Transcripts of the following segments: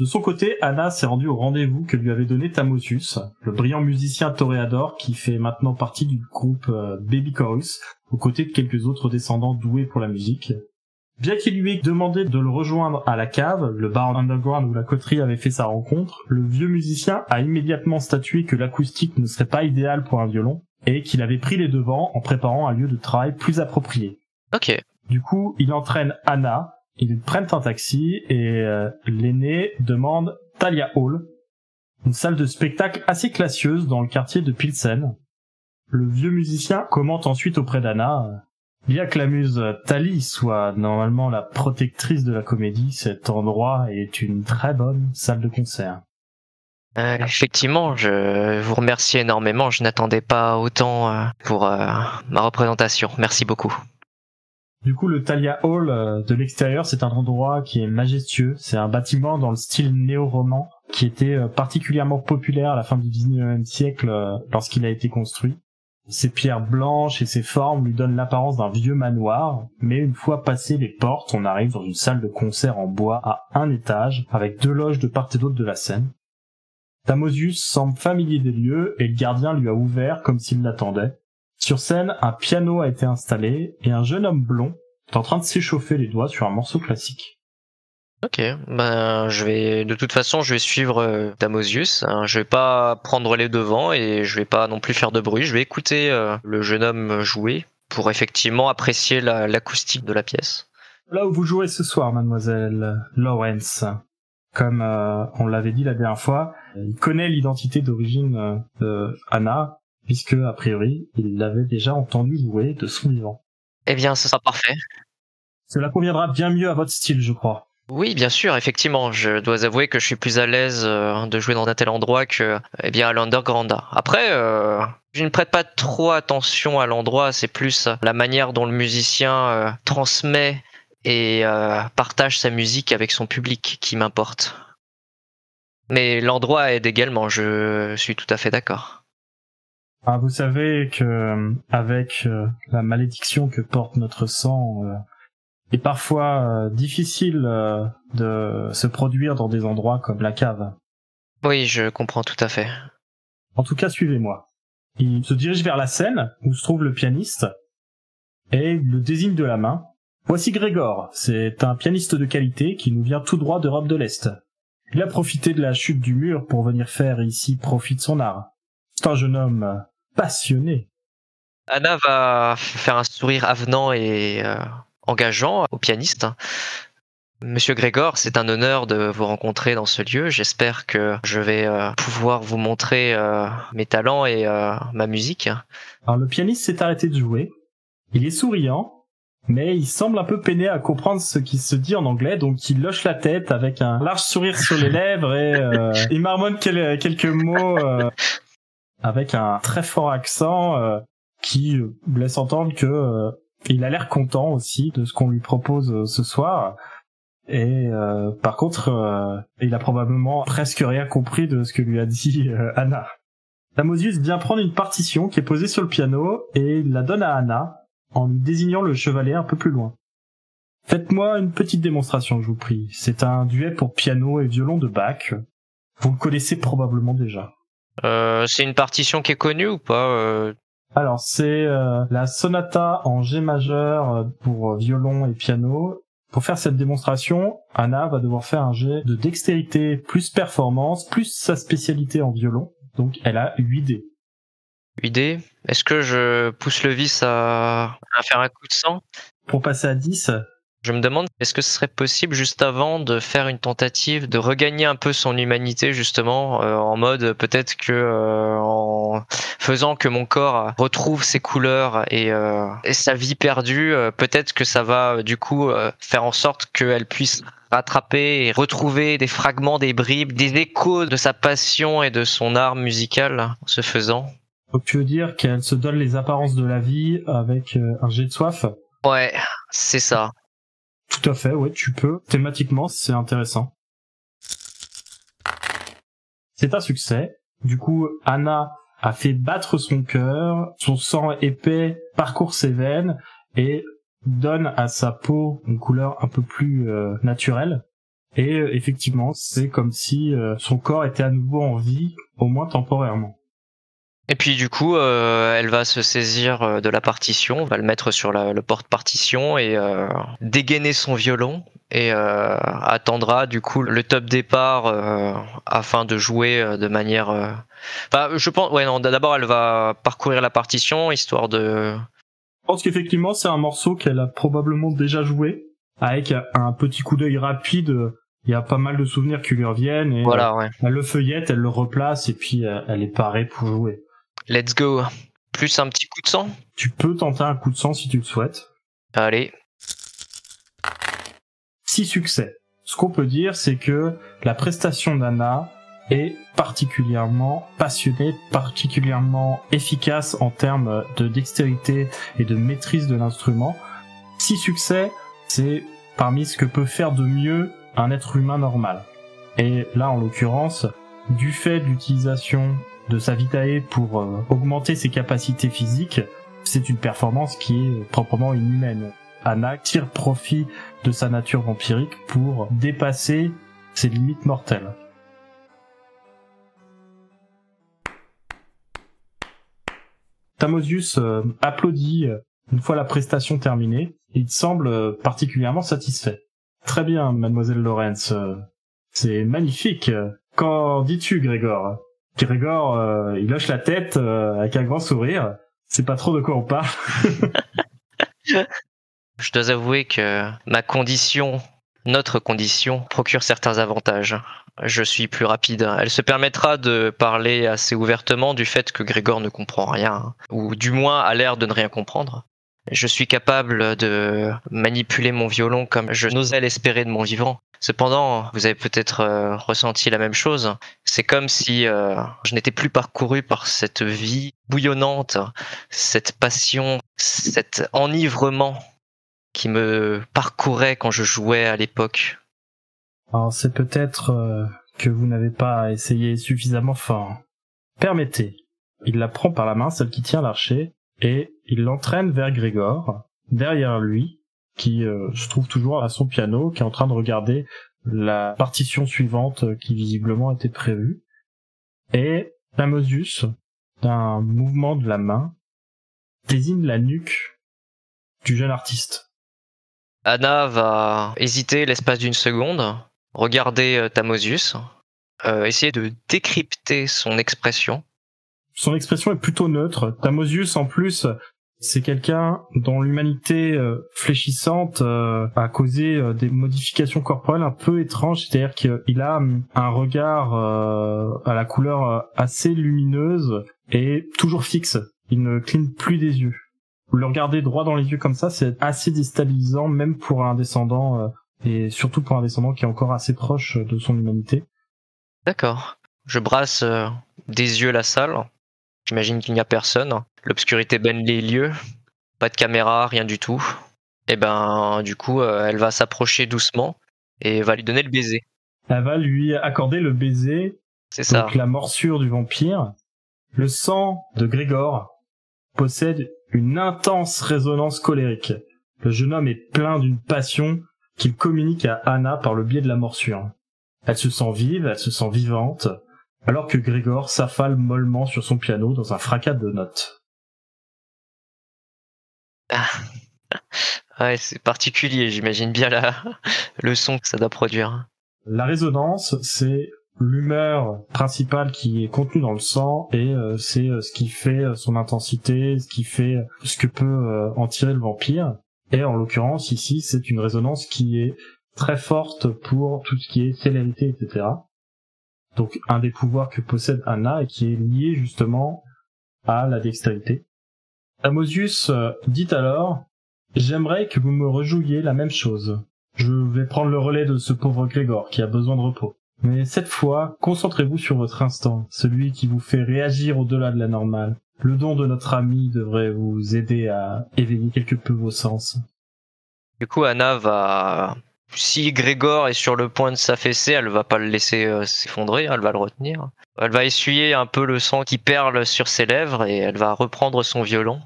De son côté, Anna s'est rendue au rendez-vous que lui avait donné Tamosius, le brillant musicien toréador qui fait maintenant partie du groupe euh, Baby Chorus, aux côtés de quelques autres descendants doués pour la musique. Bien qu'il lui ait demandé de le rejoindre à la cave, le bar underground où la coterie avait fait sa rencontre, le vieux musicien a immédiatement statué que l'acoustique ne serait pas idéal pour un violon, et qu'il avait pris les devants en préparant un lieu de travail plus approprié. Ok. Du coup, il entraîne Anna, ils prennent un taxi et euh, l'aîné demande Talia Hall, une salle de spectacle assez classieuse dans le quartier de Pilsen. Le vieux musicien commente ensuite auprès d'Anna euh, Bien que la muse Tali soit normalement la protectrice de la comédie, cet endroit est une très bonne salle de concert. Euh, effectivement, je vous remercie énormément. Je n'attendais pas autant pour ma représentation. Merci beaucoup. Du coup, le Thalia Hall euh, de l'extérieur, c'est un endroit qui est majestueux. C'est un bâtiment dans le style néo-roman qui était euh, particulièrement populaire à la fin du 19e siècle euh, lorsqu'il a été construit. Ses pierres blanches et ses formes lui donnent l'apparence d'un vieux manoir, mais une fois passées les portes, on arrive dans une salle de concert en bois à un étage, avec deux loges de part et d'autre de la scène. Tamosius semble familier des lieux et le gardien lui a ouvert comme s'il l'attendait. Sur scène, un piano a été installé et un jeune homme blond est en train de s'échauffer les doigts sur un morceau classique. Ok, ben je vais de toute façon je vais suivre euh, Damosius. hein. Je vais pas prendre les devants et je vais pas non plus faire de bruit. Je vais écouter euh, le jeune homme jouer pour effectivement apprécier la- l'acoustique de la pièce. Là où vous jouez ce soir, mademoiselle Lawrence, comme euh, on l'avait dit la dernière fois, il connaît l'identité d'origine euh, de Anna, puisque a priori il l'avait déjà entendu jouer de son vivant. Eh bien, ce sera parfait. Cela conviendra bien mieux à votre style, je crois. Oui, bien sûr, effectivement. Je dois avouer que je suis plus à l'aise euh, de jouer dans un tel endroit que, eh bien, à l'Underground. Après, euh, je ne prête pas trop attention à l'endroit. C'est plus la manière dont le musicien euh, transmet et partage sa musique avec son public qui m'importe. Mais l'endroit aide également. Je suis tout à fait d'accord. Ah, vous savez que euh, avec euh, la malédiction que porte notre sang, euh, est parfois euh, difficile euh, de se produire dans des endroits comme la cave. Oui, je comprends tout à fait. En tout cas, suivez-moi. Il se dirige vers la scène où se trouve le pianiste et il le désigne de la main. Voici Grégor, c'est un pianiste de qualité qui nous vient tout droit d'Europe de l'Est. Il a profité de la chute du mur pour venir faire ici profit de son art. C'est un jeune homme passionné. Anna va faire un sourire avenant et euh, engageant au pianiste. Monsieur Grégor, c'est un honneur de vous rencontrer dans ce lieu. J'espère que je vais euh, pouvoir vous montrer euh, mes talents et ma musique. Alors le pianiste s'est arrêté de jouer. Il est souriant, mais il semble un peu peiné à comprendre ce qui se dit en anglais, donc il loche la tête avec un large sourire sur les lèvres et euh, il marmonne quel- quelques mots euh, avec un très fort accent euh, qui euh, laisse entendre que euh, il a l'air content aussi de ce qu'on lui propose ce soir. Et euh, par contre, il a probablement presque rien compris de ce que lui a dit Anna. Tamosius vient prendre une partition qui est posée sur le piano et la donne à Anna en lui désignant le chevalet un peu plus loin. Faites-moi une petite démonstration, je vous prie. C'est un duet pour piano et violon de Bach. Vous le connaissez probablement déjà. Euh, c'est une partition qui est connue ou pas euh, Alors, c'est euh, la sonata en G majeur euh, pour violon et piano. Pour faire cette démonstration, Anna va devoir faire un jet de dextérité plus performance plus sa spécialité en violon. Donc, elle a 8 dés. 8 dés Est-ce que je pousse le vis à, à faire un coup de sang? Pour passer à 10, Je me demande, est-ce que ce serait possible juste avant de faire une tentative de regagner un peu son humanité justement, euh, en mode peut-être que euh, en faisant que mon corps retrouve ses couleurs et, euh, et sa vie perdue, peut-être que ça va du coup faire en sorte qu'elle puisse rattraper et retrouver des fragments, des bribes, des échos de sa passion et de son art musical ce faisant. Donc tu veux dire qu'elle se donne les apparences de la vie avec un jet de soif? Ouais, c'est ça. Tout à fait, ouais, tu peux. Thématiquement, c'est intéressant. C'est un succès. Du coup, Anna a fait battre son cœur, son sang épais parcourt ses veines et donne à sa peau une couleur un peu plus euh, naturelle. Et euh, effectivement, c'est comme si euh, son corps était à nouveau en vie, au moins temporairement. Et puis du coup, euh, elle va se saisir euh, de la partition, va le mettre sur la, le porte-partition et euh, dégainer son violon et euh, attendra du coup le top départ euh, afin de jouer de manière. Enfin, je pense, ouais, non. D'abord, elle va parcourir la partition histoire de. Je pense qu'effectivement, c'est un morceau qu'elle a probablement déjà joué avec un petit coup d'œil rapide. Il y a pas mal de souvenirs qui lui reviennent et voilà, ouais. elle le feuillette, elle le replace et puis elle est parée pour jouer. Let's go. Plus un petit coup de sang? Tu peux tenter un coup de sang si tu le souhaites. Allez. Six succès. Ce qu'on peut dire, c'est que la prestation d'Anna est particulièrement passionnée, particulièrement efficace en termes de dextérité et de maîtrise de l'instrument. Six succès, c'est parmi ce que peut faire de mieux un être humain normal. Et là, en l'occurrence, du fait de l'utilisation de sa vitae pour euh, augmenter ses capacités physiques, c'est une performance qui est proprement inhumaine. Anna tire profit de sa nature vampirique pour dépasser ses limites mortelles. Tamosius euh, applaudit euh, une fois la prestation terminée. Il semble particulièrement satisfait. Très bien, mademoiselle Lawrence. C'est magnifique. Qu'en dis-tu, Grégor? Grégor, euh, il lâche la tête euh, avec un grand sourire. C'est pas trop de quoi on parle. Je dois avouer que ma condition, notre condition, procure certains avantages. Je suis plus rapide. Elle se permettra de parler assez ouvertement du fait que Grégor ne comprend rien, ou du moins a l'air de ne rien comprendre. Je suis capable de manipuler mon violon comme je n'osais l'espérer de mon vivant. Cependant, vous avez peut-être euh, ressenti la même chose. C'est comme si euh, je n'étais plus parcouru par cette vie bouillonnante, cette passion, cet enivrement qui me parcourait quand je jouais à l'époque. Alors c'est peut-être euh, que vous n'avez pas essayé suffisamment fort. Permettez. Il la prend par la main, celle qui tient l'archer, et il l'entraîne vers Grégor. Derrière lui, qui euh, se trouve toujours à son piano, qui est en train de regarder la partition suivante euh, qui visiblement était prévue. Et Tamosius, d'un mouvement de la main, désigne la nuque du jeune artiste. Anna va hésiter l'espace d'une seconde, regarder euh, Tamosius, essayer de décrypter son expression. Son expression est plutôt neutre. Tamosius, en plus, c'est quelqu'un dont l'humanité euh, fléchissante euh, a causé euh, des modifications corporelles un peu étranges, c'est-à-dire qu'il a hum, un regard à la couleur assez lumineuse et toujours fixe. Il ne cligne plus des yeux. Le regarder droit dans les yeux comme ça, c'est assez déstabilisant, même pour un descendant, et surtout pour un descendant qui est encore assez proche de son humanité. D'accord. Je brasse des yeux la salle. J'imagine qu'il n'y a personne. L'obscurité baigne les lieux. Pas de caméra, rien du tout. Et ben, du coup, euh, elle va s'approcher doucement et va lui donner le baiser. Elle va lui accorder le baiser. C'est ça. Donc la morsure du vampire. Le sang de Grégor possède une intense résonance colérique. Le jeune homme est plein d'une passion qu'il communique à Anna par le biais de la morsure. Elle se sent vive, elle se sent vivante, alors que Grégor s'affale mollement sur son piano dans un fracas de notes. Ah. Ouais, c'est particulier, j'imagine bien la... le son que ça doit produire. La résonance, c'est l'humeur principale qui est contenue dans le sang et euh, c'est euh, ce qui fait son intensité, ce qui fait ce que peut euh, en tirer le vampire. Et en l'occurrence, ici, c'est une résonance qui est très forte pour tout ce qui est célérité, etc. Donc un des pouvoirs que possède Anna et qui est lié justement à la dextérité. Amosius euh, dit alors J'aimerais que vous me rejouiez la même chose. Je vais prendre le relais de ce pauvre Grégor qui a besoin de repos. Mais cette fois, concentrez-vous sur votre instant, celui qui vous fait réagir au-delà de la normale. Le don de notre ami devrait vous aider à éveiller quelque peu vos sens. Du coup, Anna va. Si Grégor est sur le point de s'affaisser, elle va pas le laisser euh, s'effondrer, elle va le retenir. Elle va essuyer un peu le sang qui perle sur ses lèvres et elle va reprendre son violon.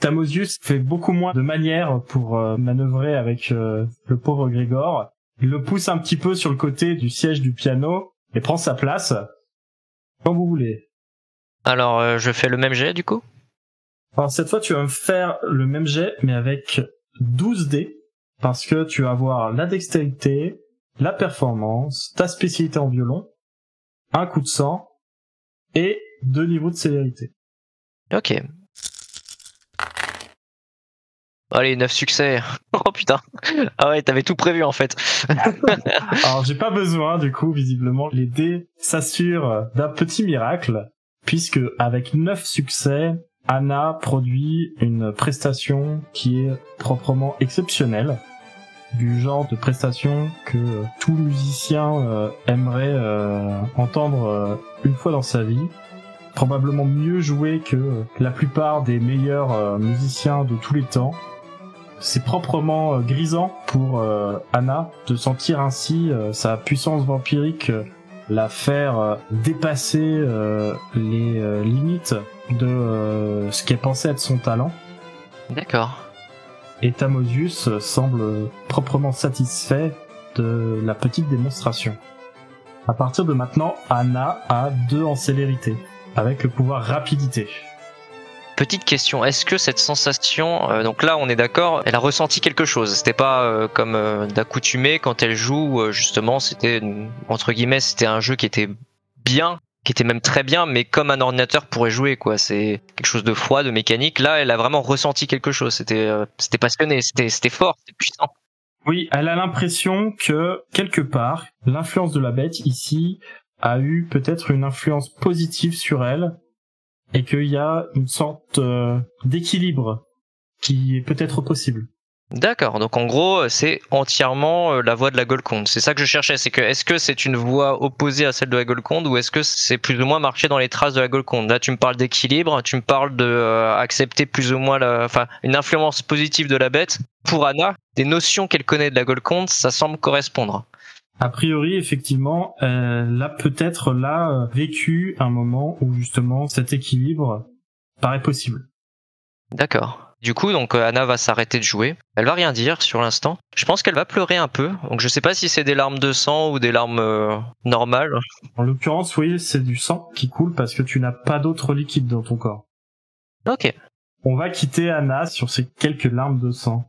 Tamosius fait beaucoup moins de manières pour euh, manœuvrer avec euh, le pauvre Grégor. Il le pousse un petit peu sur le côté du siège du piano et prend sa place. Quand vous voulez. Alors, euh, je fais le même jet du coup? Alors cette fois, tu vas me faire le même jet, mais avec 12 dés, parce que tu vas avoir la dextérité, la performance, ta spécialité en violon, un coup de sang, et deux niveaux de célérité. Ok. Allez, 9 succès. Oh putain. Ah ouais, t'avais tout prévu en fait. Alors j'ai pas besoin, du coup, visiblement, les dés s'assurent d'un petit miracle, puisque avec 9 succès, Anna produit une prestation qui est proprement exceptionnelle, du genre de prestation que tout musicien euh, aimerait euh, entendre euh, une fois dans sa vie. Probablement mieux joué que la plupart des meilleurs musiciens de tous les temps. C'est proprement grisant pour Anna de sentir ainsi sa puissance vampirique la faire dépasser les limites de ce qu'elle pensait être son talent. D'accord. Et Tamosius semble proprement satisfait de la petite démonstration. À partir de maintenant, Anna a deux en célérité, avec le pouvoir rapidité. Petite question, est-ce que cette sensation, euh, donc là on est d'accord, elle a ressenti quelque chose? C'était pas euh, comme euh, d'accoutumé quand elle joue, euh, justement, c'était entre guillemets, c'était un jeu qui était bien, qui était même très bien, mais comme un ordinateur pourrait jouer, quoi. C'est quelque chose de froid, de mécanique. Là, elle a vraiment ressenti quelque chose. C'était, euh, c'était passionné, c'était, c'était fort, c'était puissant. Oui, elle a l'impression que quelque part, l'influence de la bête ici a eu peut-être une influence positive sur elle et qu'il y a une sorte euh, d'équilibre qui est peut-être possible. D'accord. Donc en gros, c'est entièrement euh, la voix de la Golconde. C'est ça que je cherchais. C'est que est-ce que c'est une voix opposée à celle de la Golconde ou est-ce que c'est plus ou moins marcher dans les traces de la Golconde? Là, tu me parles d'équilibre, tu me parles de euh, accepter plus ou moins la, enfin, une influence positive de la bête. Pour Anna, des notions qu'elle connaît de la Golconde, ça semble correspondre. A priori, effectivement, elle a peut-être là euh, vécu un moment où justement cet équilibre paraît possible. D'accord. Du coup, donc euh, Anna va s'arrêter de jouer. Elle va rien dire sur l'instant. Je pense qu'elle va pleurer un peu. Donc je sais pas si c'est des larmes de sang ou des larmes euh, normales. En l'occurrence, oui, c'est du sang qui coule parce que tu n'as pas d'autre liquide dans ton corps. Ok. On va quitter Anna sur ces quelques larmes de sang.